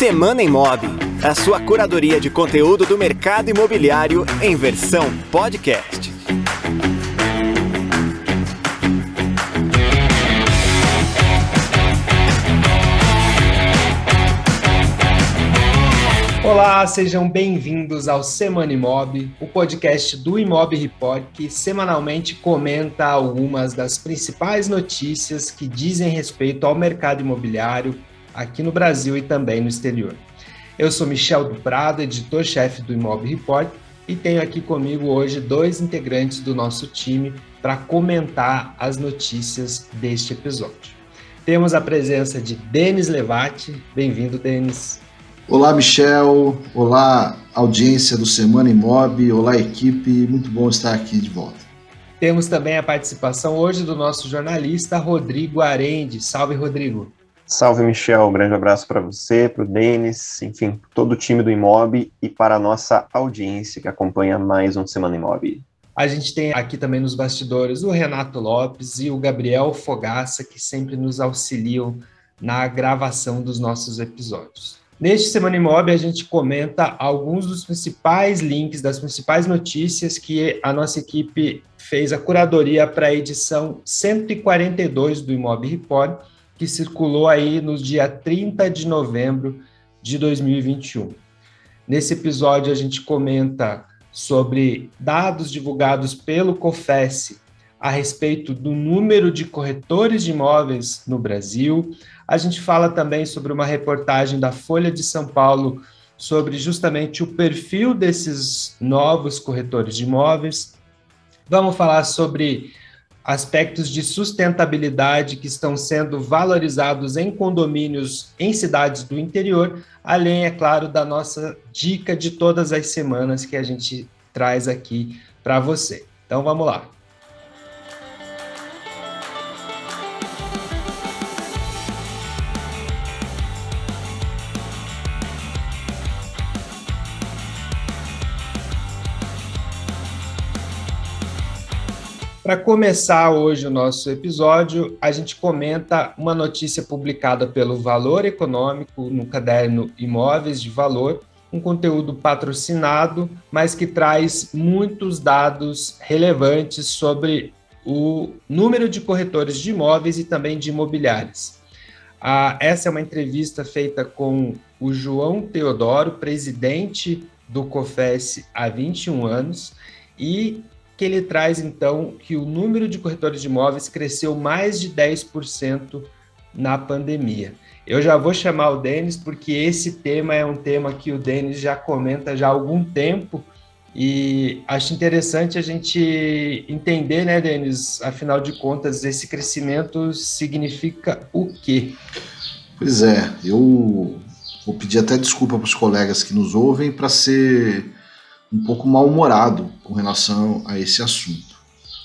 Semana Imob, a sua curadoria de conteúdo do mercado imobiliário em versão podcast. Olá, sejam bem-vindos ao Semana Imob, o podcast do Imob Report que semanalmente comenta algumas das principais notícias que dizem respeito ao mercado imobiliário aqui no Brasil e também no exterior. Eu sou Michel do Prado, editor-chefe do Imob Report, e tenho aqui comigo hoje dois integrantes do nosso time para comentar as notícias deste episódio. Temos a presença de Denis Levati. Bem-vindo, Denis. Olá, Michel. Olá, audiência do Semana Imob. Olá, equipe. Muito bom estar aqui de volta. Temos também a participação hoje do nosso jornalista Rodrigo Arende. Salve, Rodrigo. Salve, Michel. Um grande abraço para você, para o Denis, enfim, todo o time do Imob e para a nossa audiência que acompanha mais um Semana Imob. A gente tem aqui também nos bastidores o Renato Lopes e o Gabriel Fogaça, que sempre nos auxiliam na gravação dos nossos episódios. Neste Semana Imob, a gente comenta alguns dos principais links, das principais notícias que a nossa equipe fez a curadoria para a edição 142 do Imob Report, que circulou aí no dia 30 de novembro de 2021. Nesse episódio, a gente comenta sobre dados divulgados pelo COFES a respeito do número de corretores de imóveis no Brasil. A gente fala também sobre uma reportagem da Folha de São Paulo sobre justamente o perfil desses novos corretores de imóveis. Vamos falar sobre aspectos de sustentabilidade que estão sendo valorizados em condomínios em cidades do interior, além, é claro, da nossa dica de todas as semanas que a gente traz aqui para você. Então vamos lá. Para começar hoje o nosso episódio, a gente comenta uma notícia publicada pelo Valor Econômico no caderno Imóveis de Valor, um conteúdo patrocinado, mas que traz muitos dados relevantes sobre o número de corretores de imóveis e também de imobiliários. Ah, essa é uma entrevista feita com o João Teodoro, presidente do COFES há 21 anos, e que ele traz então que o número de corretores de imóveis cresceu mais de 10% na pandemia. Eu já vou chamar o Denis porque esse tema é um tema que o Denis já comenta já há algum tempo e acho interessante a gente entender, né, Denis? Afinal de contas, esse crescimento significa o quê? Pois é, eu vou pedir até desculpa para os colegas que nos ouvem para ser um pouco mal-humorado com relação a esse assunto.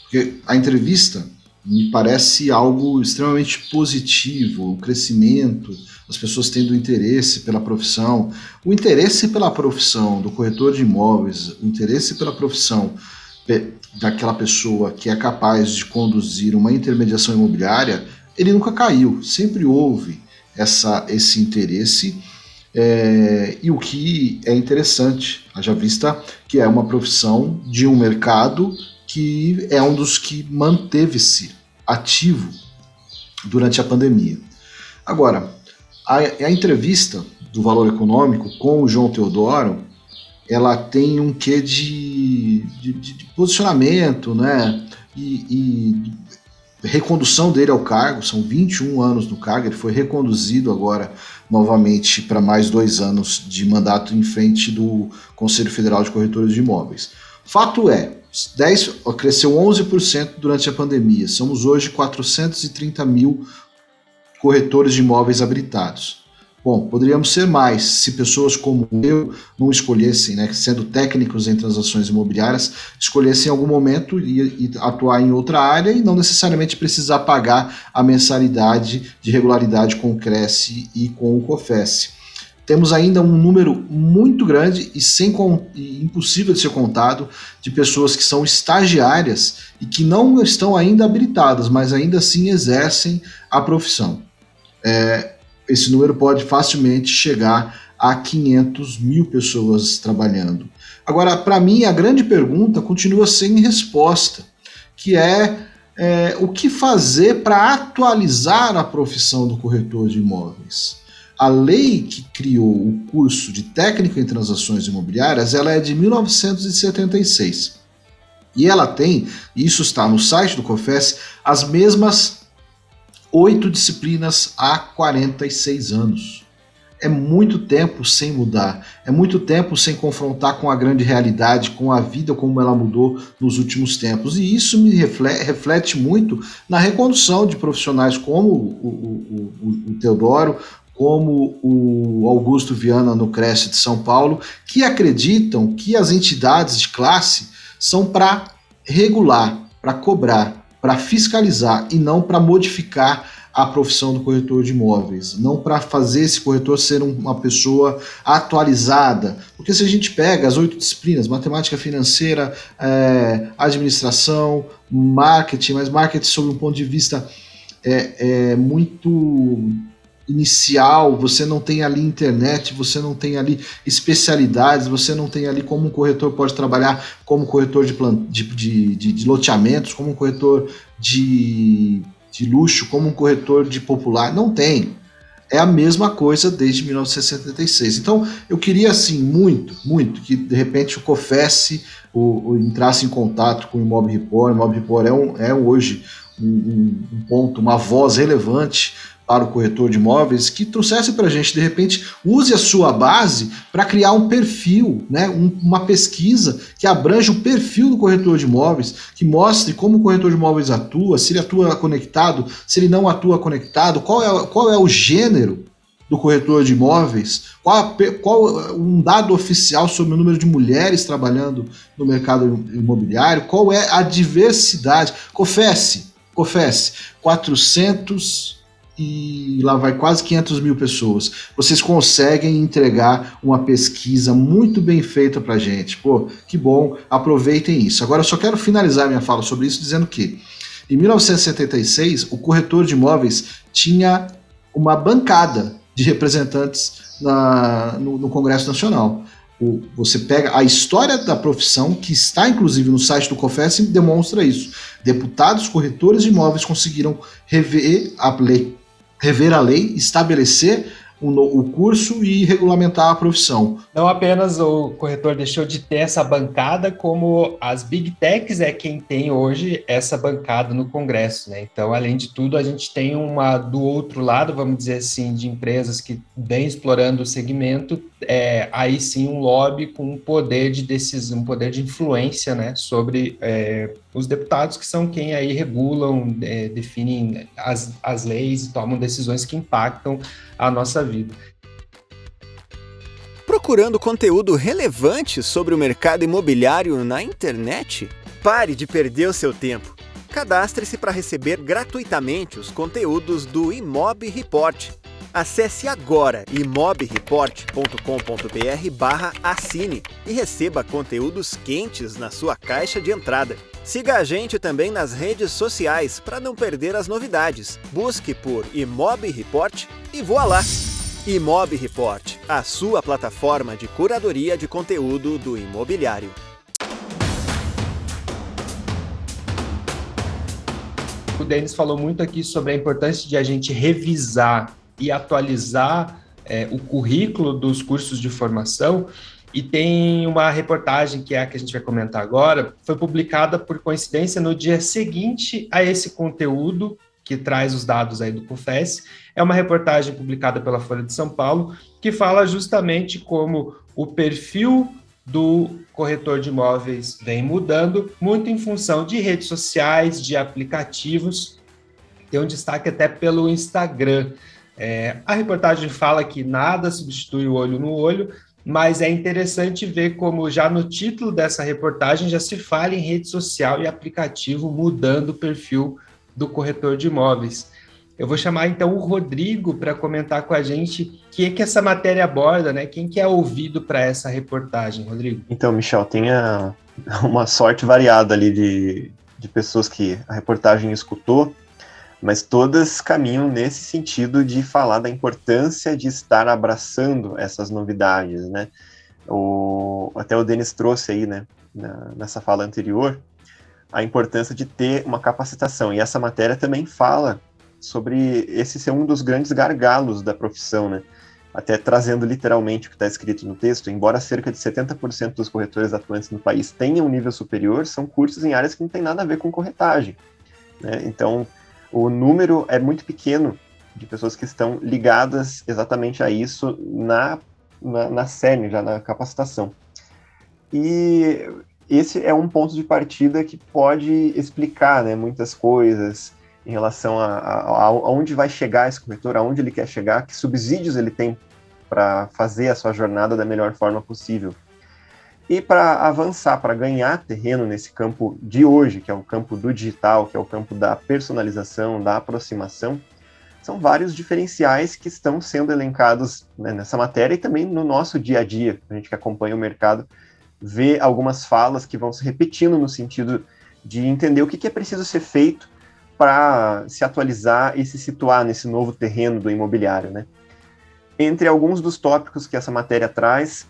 Porque a entrevista me parece algo extremamente positivo, o crescimento, as pessoas tendo interesse pela profissão, o interesse pela profissão do corretor de imóveis, o interesse pela profissão daquela pessoa que é capaz de conduzir uma intermediação imobiliária, ele nunca caiu, sempre houve essa, esse interesse é, e o que é interessante, haja vista que é uma profissão de um mercado que é um dos que manteve-se ativo durante a pandemia. Agora, a, a, entrevista do Valor Econômico com o João Teodoro, ela tem um quê de, de, de posicionamento, né? E, e, recondução dele ao cargo, são 21 anos no cargo, ele foi reconduzido agora novamente para mais dois anos de mandato em frente do Conselho Federal de Corretores de Imóveis. Fato é, 10, cresceu 11% durante a pandemia, somos hoje 430 mil corretores de imóveis habilitados. Bom, poderíamos ser mais se pessoas como eu não escolhessem, né, sendo técnicos em transações imobiliárias, escolhessem em algum momento e, e atuar em outra área e não necessariamente precisar pagar a mensalidade de regularidade com o Cresce e com o COFES. Temos ainda um número muito grande e, sem, e impossível de ser contado de pessoas que são estagiárias e que não estão ainda habilitadas, mas ainda assim exercem a profissão. É, esse número pode facilmente chegar a 500 mil pessoas trabalhando. Agora, para mim, a grande pergunta continua sem resposta, que é, é o que fazer para atualizar a profissão do corretor de imóveis. A lei que criou o curso de técnico em transações imobiliárias, ela é de 1976. E ela tem, isso está no site do COFES, as mesmas oito disciplinas há 46 anos. É muito tempo sem mudar, é muito tempo sem confrontar com a grande realidade, com a vida como ela mudou nos últimos tempos. E isso me reflete, reflete muito na recondução de profissionais como o, o, o, o Teodoro, como o Augusto Viana no Cresce de São Paulo, que acreditam que as entidades de classe são para regular, para cobrar, para fiscalizar e não para modificar a profissão do corretor de imóveis, não para fazer esse corretor ser uma pessoa atualizada. Porque se a gente pega as oito disciplinas, matemática financeira, é, administração, marketing, mas marketing sob um ponto de vista é, é muito inicial, você não tem ali internet, você não tem ali especialidades, você não tem ali como um corretor pode trabalhar como corretor de, de, de, de, de loteamentos, como um corretor de, de luxo, como um corretor de popular. Não tem. É a mesma coisa desde 1976. Então, eu queria, assim, muito, muito, que de repente o COFES o, o entrasse em contato com o Imob Report. O Imob Report é, um, é hoje um, um ponto, uma voz relevante para o corretor de imóveis que trouxesse para a gente, de repente, use a sua base para criar um perfil, né, um, uma pesquisa que abrange o perfil do corretor de imóveis, que mostre como o corretor de imóveis atua, se ele atua conectado, se ele não atua conectado, qual é, qual é o gênero do corretor de imóveis, qual, qual um dado oficial sobre o número de mulheres trabalhando no mercado imobiliário, qual é a diversidade. Confesse, confesse, 400 e lá vai quase 500 mil pessoas. Vocês conseguem entregar uma pesquisa muito bem feita para gente. Pô, que bom, aproveitem isso. Agora eu só quero finalizar minha fala sobre isso dizendo que em 1976 o corretor de imóveis tinha uma bancada de representantes na, no, no Congresso Nacional. O, você pega a história da profissão, que está inclusive no site do COFES, e demonstra isso. Deputados corretores de imóveis conseguiram rever a lei rever a lei, estabelecer o, curso e regulamentar a profissão. Não apenas o corretor deixou de ter essa bancada, como as big techs é quem tem hoje essa bancada no Congresso, né? Então, além de tudo, a gente tem uma do outro lado, vamos dizer assim, de empresas que vem explorando o segmento, é, aí sim um lobby com um poder de decisão, um poder de influência, né, sobre é, os deputados que são quem aí regulam, é, definem as, as leis e tomam decisões que impactam a nossa vida. Procurando conteúdo relevante sobre o mercado imobiliário na internet? Pare de perder o seu tempo. Cadastre-se para receber gratuitamente os conteúdos do Imob Report. Acesse agora imobreport.com.br barra assine e receba conteúdos quentes na sua caixa de entrada. Siga a gente também nas redes sociais para não perder as novidades. Busque por Imob Report e voa lá! Imob Report, a sua plataforma de curadoria de conteúdo do imobiliário. O Denis falou muito aqui sobre a importância de a gente revisar e atualizar é, o currículo dos cursos de formação. E tem uma reportagem que é a que a gente vai comentar agora, foi publicada por coincidência no dia seguinte a esse conteúdo que traz os dados aí do CUFES. É uma reportagem publicada pela Folha de São Paulo que fala justamente como o perfil do corretor de imóveis vem mudando, muito em função de redes sociais, de aplicativos. Tem um destaque até pelo Instagram. É, a reportagem fala que nada substitui o olho no olho, mas é interessante ver como já no título dessa reportagem já se fala em rede social e aplicativo mudando o perfil do corretor de imóveis. Eu vou chamar então o Rodrigo para comentar com a gente o que é que essa matéria aborda, né? Quem que é ouvido para essa reportagem, Rodrigo? Então, Michel, tem a, uma sorte variada ali de, de pessoas que a reportagem escutou, mas todas caminham nesse sentido de falar da importância de estar abraçando essas novidades, né? O, até o Denis trouxe aí, né, na, nessa fala anterior, a importância de ter uma capacitação, e essa matéria também fala sobre esse ser um dos grandes gargalos da profissão, né? Até trazendo literalmente o que está escrito no texto, embora cerca de 70% dos corretores atuantes no país tenham um nível superior, são cursos em áreas que não tem nada a ver com corretagem. Né? Então, o número é muito pequeno de pessoas que estão ligadas exatamente a isso na, na, na CERN, já na capacitação. E esse é um ponto de partida que pode explicar né, muitas coisas em relação a, a, a, onde vai chegar esse corretor, aonde ele quer chegar, que subsídios ele tem para fazer a sua jornada da melhor forma possível. E para avançar, para ganhar terreno nesse campo de hoje, que é o campo do digital, que é o campo da personalização, da aproximação, são vários diferenciais que estão sendo elencados né, nessa matéria e também no nosso dia a dia. A gente que acompanha o mercado vê algumas falas que vão se repetindo no sentido de entender o que, que é preciso ser feito para se atualizar e se situar nesse novo terreno do imobiliário, né? Entre alguns dos tópicos que essa matéria traz,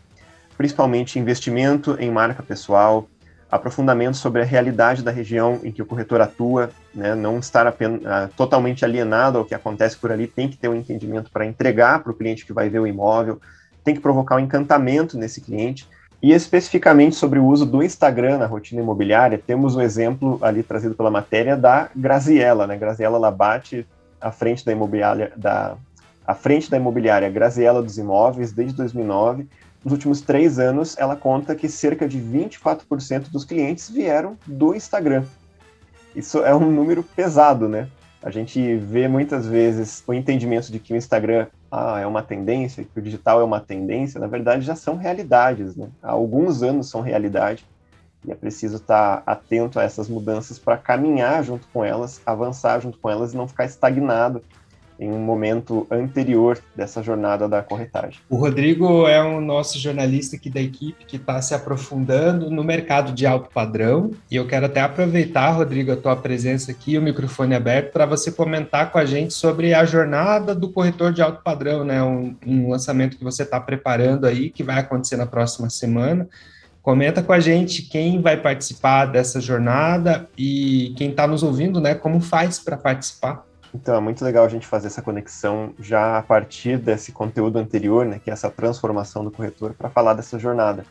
principalmente investimento em marca pessoal, aprofundamento sobre a realidade da região em que o corretor atua, né, não estar apenas, uh, totalmente alienado ao que acontece por ali, tem que ter um entendimento para entregar para o cliente que vai ver o imóvel, tem que provocar um encantamento nesse cliente, e especificamente sobre o uso do Instagram na rotina imobiliária, temos um exemplo ali trazido pela matéria da Graziella, né? Graziella Labate, à frente da imobiliária, da, à frente da imobiliária Graziella dos Imóveis desde 2009. Nos últimos três anos, ela conta que cerca de 24% dos clientes vieram do Instagram. Isso é um número pesado, né? A gente vê muitas vezes o entendimento de que o Instagram ah, é uma tendência, que o digital é uma tendência, na verdade já são realidades, né? Há alguns anos são realidade e é preciso estar atento a essas mudanças para caminhar junto com elas, avançar junto com elas e não ficar estagnado em um momento anterior dessa jornada da corretagem. O Rodrigo é o nosso jornalista aqui da equipe que está se aprofundando no mercado de alto padrão e eu quero até aproveitar, Rodrigo, a tua presença aqui, o microfone aberto, para você comentar com a gente sobre a jornada do corretor de alto padrão, né? Um, um lançamento que você está preparando aí, que vai acontecer na próxima semana. Comenta com a gente quem vai participar dessa jornada e quem está nos ouvindo, né? Como faz para participar. Então é muito legal a gente fazer essa conexão já a partir desse conteúdo anterior, né, que é essa transformação do corretor, para falar dessa jornada.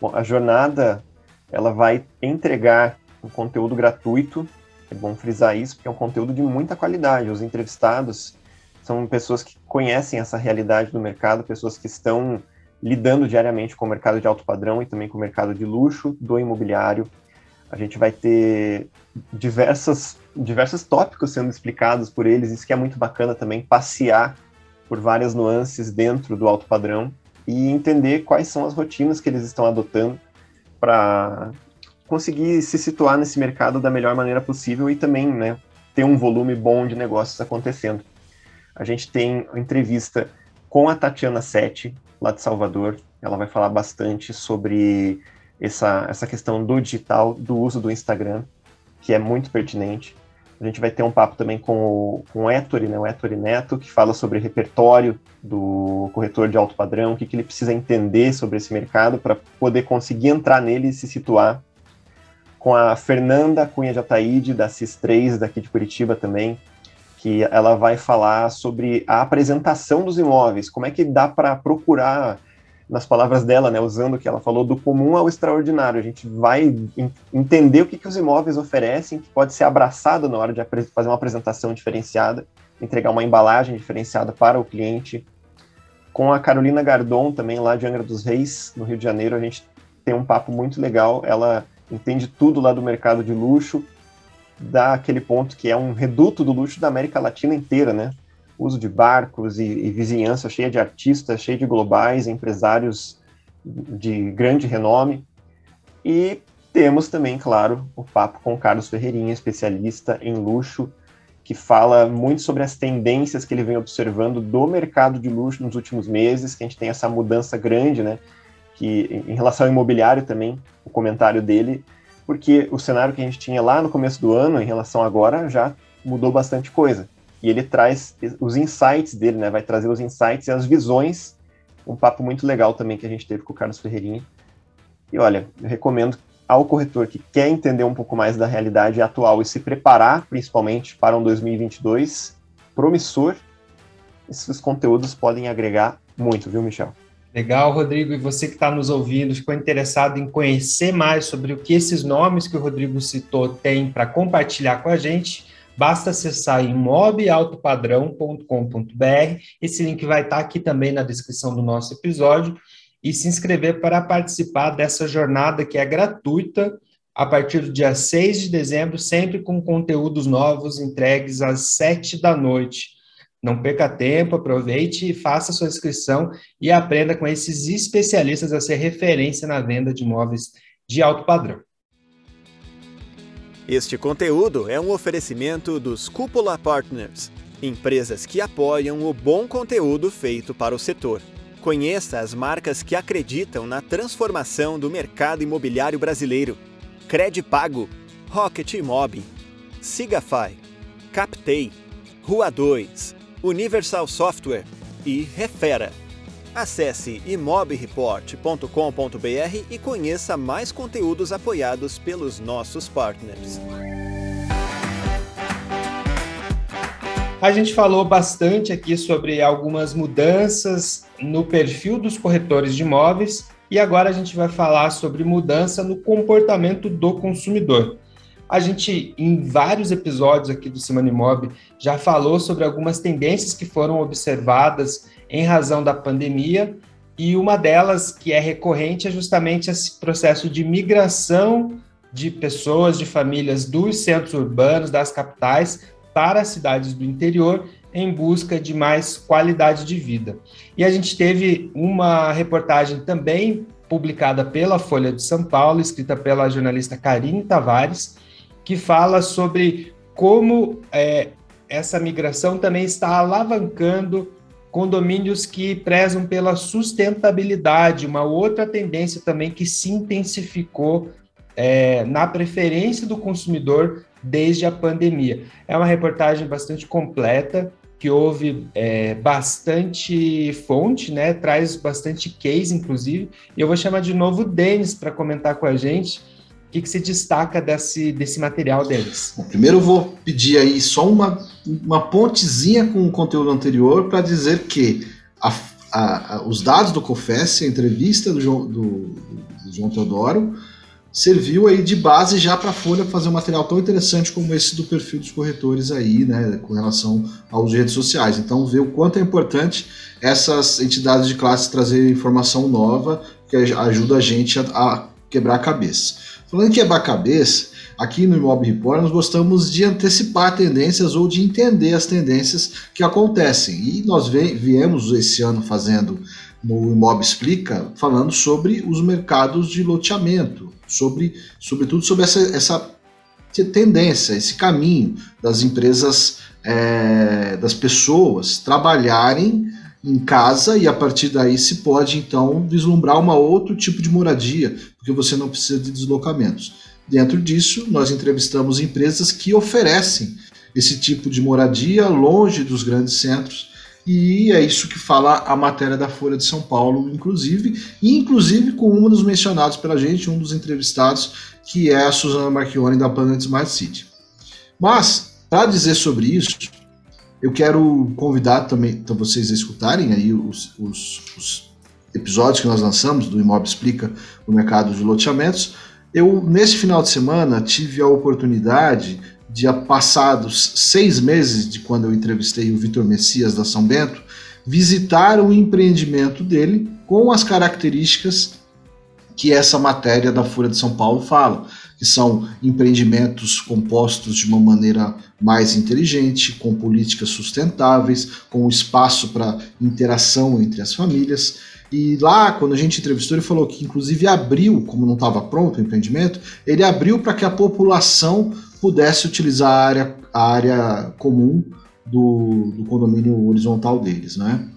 Bom, a jornada ela vai entregar um conteúdo gratuito, é bom frisar isso, porque é um conteúdo de muita qualidade. Os entrevistados são pessoas que conhecem essa realidade do mercado, pessoas que estão lidando diariamente com o mercado de alto padrão e também com o mercado de luxo do imobiliário. A gente vai ter diversas diversos tópicos sendo explicados por eles, isso que é muito bacana também, passear por várias nuances dentro do alto padrão e entender quais são as rotinas que eles estão adotando para conseguir se situar nesse mercado da melhor maneira possível e também né, ter um volume bom de negócios acontecendo. A gente tem entrevista com a Tatiana Sete, lá de Salvador. Ela vai falar bastante sobre essa, essa questão do digital, do uso do Instagram, que é muito pertinente. A gente vai ter um papo também com o, com o Ettore, né, o Ettore Neto, que fala sobre repertório do corretor de alto padrão, o que, que ele precisa entender sobre esse mercado para poder conseguir entrar nele e se situar. Com a Fernanda Cunha de Ataíde, da CIS3, daqui de Curitiba também, que ela vai falar sobre a apresentação dos imóveis, como é que dá para procurar nas palavras dela, né, usando o que ela falou, do comum ao extraordinário. A gente vai entender o que, que os imóveis oferecem, que pode ser abraçado na hora de fazer uma apresentação diferenciada, entregar uma embalagem diferenciada para o cliente. Com a Carolina Gardon, também lá de Angra dos Reis, no Rio de Janeiro, a gente tem um papo muito legal. Ela entende tudo lá do mercado de luxo, dá aquele ponto que é um reduto do luxo da América Latina inteira, né? Uso de barcos e, e vizinhança cheia de artistas, cheia de globais, empresários de grande renome. E temos também, claro, o papo com Carlos Ferreirinha, especialista em luxo, que fala muito sobre as tendências que ele vem observando do mercado de luxo nos últimos meses, que a gente tem essa mudança grande, né? Que em relação ao imobiliário também, o comentário dele, porque o cenário que a gente tinha lá no começo do ano, em relação agora, já mudou bastante coisa. E ele traz os insights dele, né? Vai trazer os insights e as visões. Um papo muito legal também que a gente teve com o Carlos Ferreirinha. E olha, eu recomendo ao corretor que quer entender um pouco mais da realidade atual e se preparar, principalmente para um 2022 promissor, esses conteúdos podem agregar muito, viu, Michel? Legal, Rodrigo. E você que está nos ouvindo, ficou interessado em conhecer mais sobre o que esses nomes que o Rodrigo citou têm para compartilhar com a gente? Basta acessar imobaltopadrão.com.br. Esse link vai estar aqui também na descrição do nosso episódio e se inscrever para participar dessa jornada que é gratuita a partir do dia 6 de dezembro, sempre com conteúdos novos entregues às 7 da noite. Não perca tempo, aproveite e faça sua inscrição e aprenda com esses especialistas a ser referência na venda de imóveis de alto padrão. Este conteúdo é um oferecimento dos Cúpula Partners, empresas que apoiam o bom conteúdo feito para o setor. Conheça as marcas que acreditam na transformação do mercado imobiliário brasileiro. Credipago, Rocket Imob, Sigafy, Captei, Rua 2, Universal Software e Refera. Acesse imobreport.com.br e conheça mais conteúdos apoiados pelos nossos partners. A gente falou bastante aqui sobre algumas mudanças no perfil dos corretores de imóveis e agora a gente vai falar sobre mudança no comportamento do consumidor. A gente, em vários episódios aqui do Semana Imob, já falou sobre algumas tendências que foram observadas em razão da pandemia, e uma delas que é recorrente é justamente esse processo de migração de pessoas, de famílias dos centros urbanos, das capitais, para as cidades do interior em busca de mais qualidade de vida. E a gente teve uma reportagem também publicada pela Folha de São Paulo, escrita pela jornalista Karine Tavares, que fala sobre como é, essa migração também está alavancando condomínios que prezam pela sustentabilidade, uma outra tendência também que se intensificou é, na preferência do consumidor desde a pandemia. É uma reportagem bastante completa, que houve é, bastante fonte, né? Traz bastante case, inclusive. E eu vou chamar de novo o Denis para comentar com a gente o que, que, se destaca desse, desse material deles. Bom, primeiro eu vou pedir aí só uma, uma pontezinha com o conteúdo anterior para dizer que a, a, a, os dados do COFES, a entrevista do João, do, do João Teodoro, serviu aí de base já para a Folha fazer um material tão interessante como esse do perfil dos corretores aí, né, com relação aos redes sociais. Então, ver o quanto é importante essas entidades de classe trazer informação nova que ajuda a gente a, a quebrar a cabeça. Falando em quebrar a cabeça, aqui no Imob Report nós gostamos de antecipar tendências ou de entender as tendências que acontecem. E nós viemos esse ano fazendo no Imob Explica, falando sobre os mercados de loteamento, sobre, sobretudo sobre essa, essa tendência, esse caminho das empresas, é, das pessoas trabalharem em casa e a partir daí se pode então vislumbrar uma outro tipo de moradia, porque você não precisa de deslocamentos. Dentro disso, nós entrevistamos empresas que oferecem esse tipo de moradia longe dos grandes centros e é isso que fala a matéria da Folha de São Paulo, inclusive, e inclusive com um dos mencionados pela gente, um dos entrevistados, que é a Suzana Marchione da Planet Smart City. Mas, para dizer sobre isso, eu quero convidar também então, vocês a escutarem aí os, os, os episódios que nós lançamos do Imob Explica no mercado de loteamentos. Eu, nesse final de semana, tive a oportunidade de passados seis meses de quando eu entrevistei o Vitor Messias da São Bento, visitar o empreendimento dele com as características que essa matéria da Folha de São Paulo fala, que são empreendimentos compostos de uma maneira mais inteligente, com políticas sustentáveis, com espaço para interação entre as famílias. E lá, quando a gente entrevistou, ele falou que inclusive abriu, como não estava pronto o empreendimento, ele abriu para que a população pudesse utilizar a área, a área comum do, do condomínio horizontal deles, né?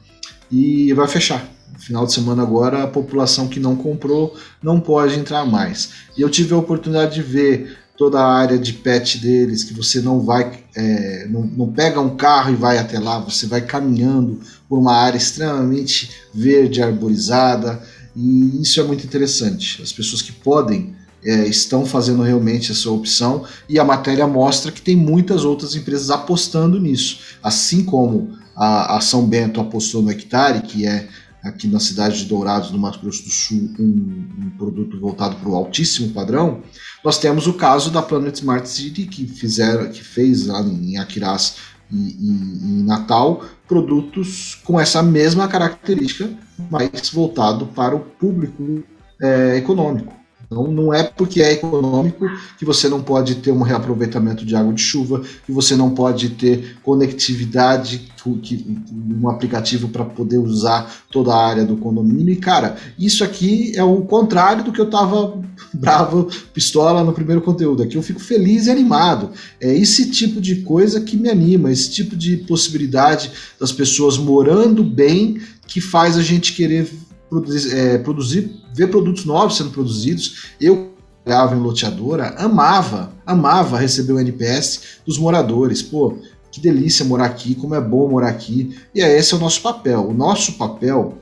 E vai fechar. Final de semana agora, a população que não comprou não pode entrar mais. E eu tive a oportunidade de ver toda a área de pet deles, que você não vai, é, não, não, pega um carro e vai até lá, você vai caminhando por uma área extremamente verde, arborizada, e isso é muito interessante. As pessoas que podem é, estão fazendo realmente essa opção e a matéria mostra que tem muitas outras empresas apostando nisso, assim como a, a São Bento apostou no Hectare, que é aqui na cidade de Dourados, no Mato Grosso do Sul, um, um produto voltado para o altíssimo padrão, nós temos o caso da Planet Smart City, que, fizeram, que fez lá em Aquiraz e, em Natal produtos com essa mesma característica, mas voltado para o público é, econômico. Então, não é porque é econômico que você não pode ter um reaproveitamento de água de chuva, que você não pode ter conectividade, um aplicativo para poder usar toda a área do condomínio. E, cara, isso aqui é o contrário do que eu estava bravo, pistola no primeiro conteúdo. Aqui eu fico feliz e animado. É esse tipo de coisa que me anima, esse tipo de possibilidade das pessoas morando bem que faz a gente querer produzir, é, produzir, ver produtos novos sendo produzidos. Eu trabalhava em loteadora, amava, amava receber o NPS dos moradores. Pô, que delícia morar aqui, como é bom morar aqui. E é esse é o nosso papel. O nosso papel,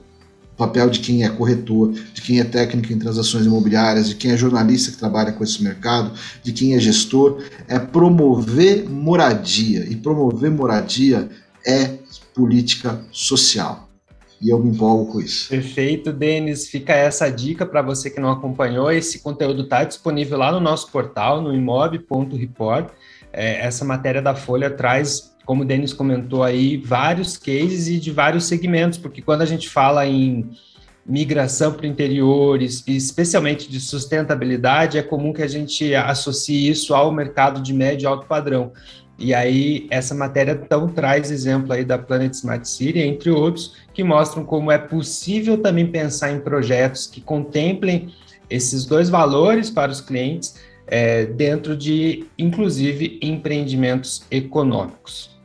o papel de quem é corretor, de quem é técnico em transações imobiliárias, de quem é jornalista que trabalha com esse mercado, de quem é gestor, é promover moradia. E promover moradia é política social e eu me empolgo com isso. Perfeito, Denis. Fica essa dica para você que não acompanhou. Esse conteúdo está disponível lá no nosso portal, no imob.report. É, essa matéria da Folha traz, como o Denis comentou aí, vários cases e de vários segmentos, porque quando a gente fala em migração para interiores, especialmente de sustentabilidade, é comum que a gente associe isso ao mercado de médio e alto padrão. E aí, essa matéria então traz exemplo aí da Planet Smart City, entre outros, que mostram como é possível também pensar em projetos que contemplem esses dois valores para os clientes é, dentro de, inclusive, empreendimentos econômicos.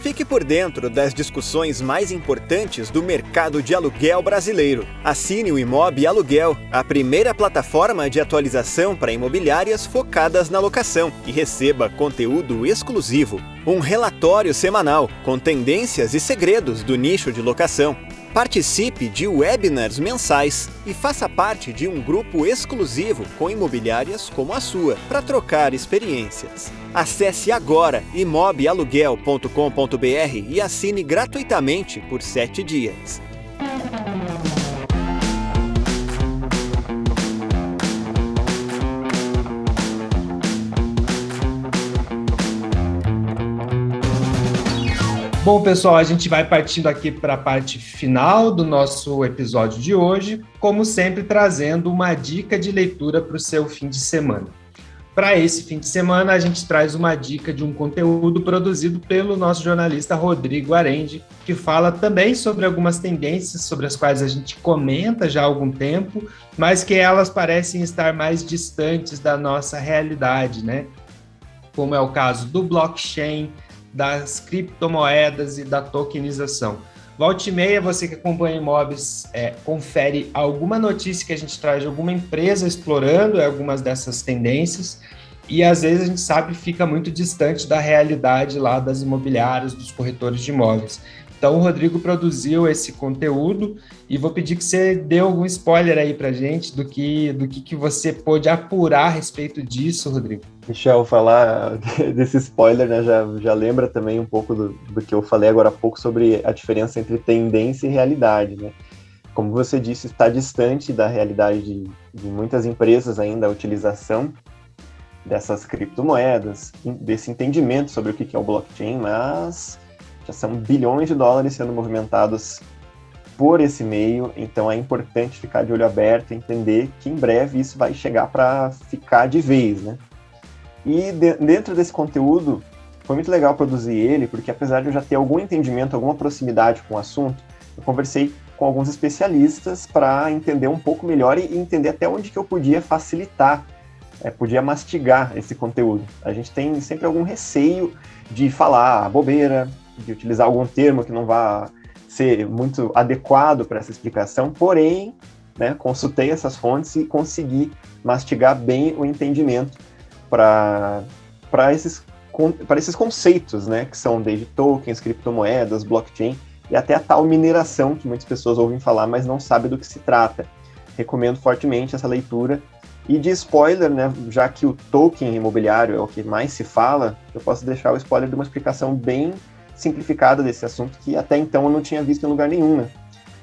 Fique por dentro das discussões mais importantes do mercado de aluguel brasileiro. Assine o Imob Aluguel, a primeira plataforma de atualização para imobiliárias focadas na locação, e receba conteúdo exclusivo. Um relatório semanal com tendências e segredos do nicho de locação Participe de webinars mensais e faça parte de um grupo exclusivo com imobiliárias como a sua para trocar experiências. Acesse agora imobialuguel.com.br e assine gratuitamente por 7 dias. Bom, pessoal, a gente vai partindo aqui para a parte final do nosso episódio de hoje, como sempre, trazendo uma dica de leitura para o seu fim de semana. Para esse fim de semana, a gente traz uma dica de um conteúdo produzido pelo nosso jornalista Rodrigo Arende, que fala também sobre algumas tendências sobre as quais a gente comenta já há algum tempo, mas que elas parecem estar mais distantes da nossa realidade, né? Como é o caso do blockchain, das criptomoedas e da tokenização. Volte e meia, você que acompanha imóveis, é, confere alguma notícia que a gente traz de alguma empresa explorando algumas dessas tendências, e às vezes a gente sabe fica muito distante da realidade lá das imobiliárias, dos corretores de imóveis. Então o Rodrigo produziu esse conteúdo e vou pedir que você dê algum spoiler aí para gente do que do que, que você pôde apurar a respeito disso, Rodrigo. Michel, falar desse spoiler, né, já, já lembra também um pouco do, do que eu falei agora há pouco sobre a diferença entre tendência e realidade, né? Como você disse, está distante da realidade de, de muitas empresas ainda a utilização dessas criptomoedas, desse entendimento sobre o que é o blockchain, mas já são bilhões de dólares sendo movimentados por esse meio, então é importante ficar de olho aberto entender que em breve isso vai chegar para ficar de vez, né? E de, dentro desse conteúdo, foi muito legal produzir ele, porque apesar de eu já ter algum entendimento, alguma proximidade com o assunto, eu conversei com alguns especialistas para entender um pouco melhor e entender até onde que eu podia facilitar, é, podia mastigar esse conteúdo. A gente tem sempre algum receio de falar bobeira, de utilizar algum termo que não vá ser muito adequado para essa explicação, porém, né, consultei essas fontes e consegui mastigar bem o entendimento para esses, esses conceitos, né, que são desde tokens, criptomoedas, blockchain e até a tal mineração que muitas pessoas ouvem falar, mas não sabem do que se trata. Recomendo fortemente essa leitura. E de spoiler, né, já que o token imobiliário é o que mais se fala, eu posso deixar o spoiler de uma explicação bem simplificada desse assunto que até então eu não tinha visto em lugar nenhum, né?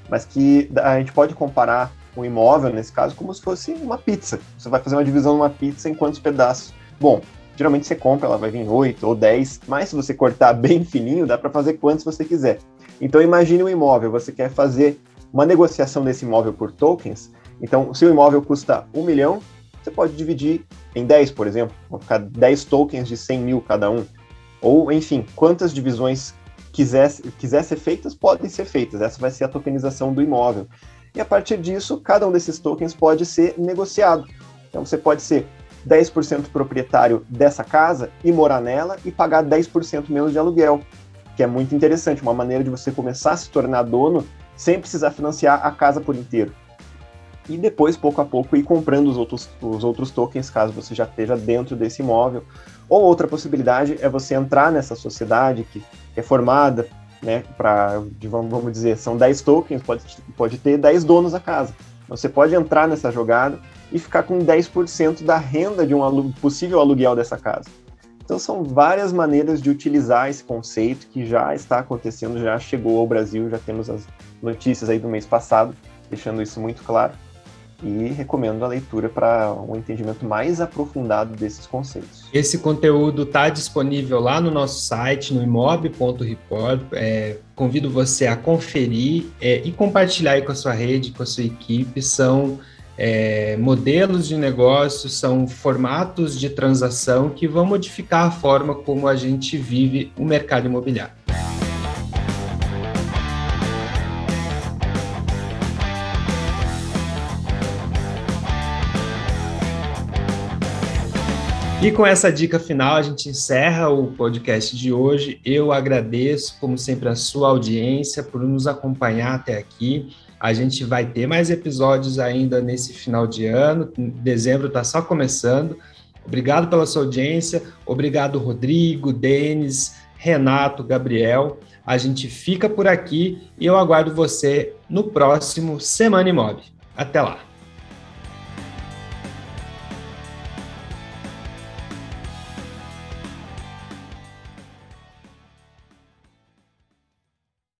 Mas que a gente pode comparar o imóvel, nesse caso, como se fosse uma pizza. Você vai fazer uma divisão de uma pizza em quantos pedaços? Bom, geralmente você compra, ela vai vir 8 ou 10, mas se você cortar bem fininho, dá para fazer quantos você quiser. Então imagine um imóvel, você quer fazer uma negociação desse imóvel por tokens, então se o imóvel custa 1 milhão, você pode dividir em 10, por exemplo, vão ficar 10 tokens de 100 mil cada um. Ou, enfim, quantas divisões quiser, quiser ser feitas, podem ser feitas. Essa vai ser a tokenização do imóvel. E a partir disso, cada um desses tokens pode ser negociado. Então você pode ser 10% proprietário dessa casa e morar nela e pagar 10% menos de aluguel, que é muito interessante, uma maneira de você começar a se tornar dono sem precisar financiar a casa por inteiro. E depois, pouco a pouco, ir comprando os outros, os outros tokens, caso você já esteja dentro desse imóvel. Ou outra possibilidade é você entrar nessa sociedade que é formada, né, para, vamos dizer, são 10 tokens, pode, pode ter 10 donos a casa. Você pode entrar nessa jogada e ficar com 10% da renda de um alu possível aluguel dessa casa. Então são várias maneiras de utilizar esse conceito que já está acontecendo, já chegou ao Brasil, já temos as notícias aí do mês passado, deixando isso muito claro e recomendo a leitura para um entendimento mais aprofundado desses conceitos. Esse conteúdo está disponível lá no nosso site, no imob.report. É, convido você a conferir é, e compartilhar com a sua rede, com a sua equipe. São é, modelos de negócio, são formatos de transação que vão modificar a forma como a gente vive o mercado imobiliário. E com essa dica final, a gente encerra o podcast de hoje. Eu agradeço, como sempre, a sua audiência por nos acompanhar até aqui. A gente vai ter mais episódios ainda nesse final de ano. Dezembro está só começando. Obrigado pela sua audiência. Obrigado, Rodrigo, Denis, Renato, Gabriel. A gente fica por aqui e eu aguardo você no próximo Semana Imob. Até lá!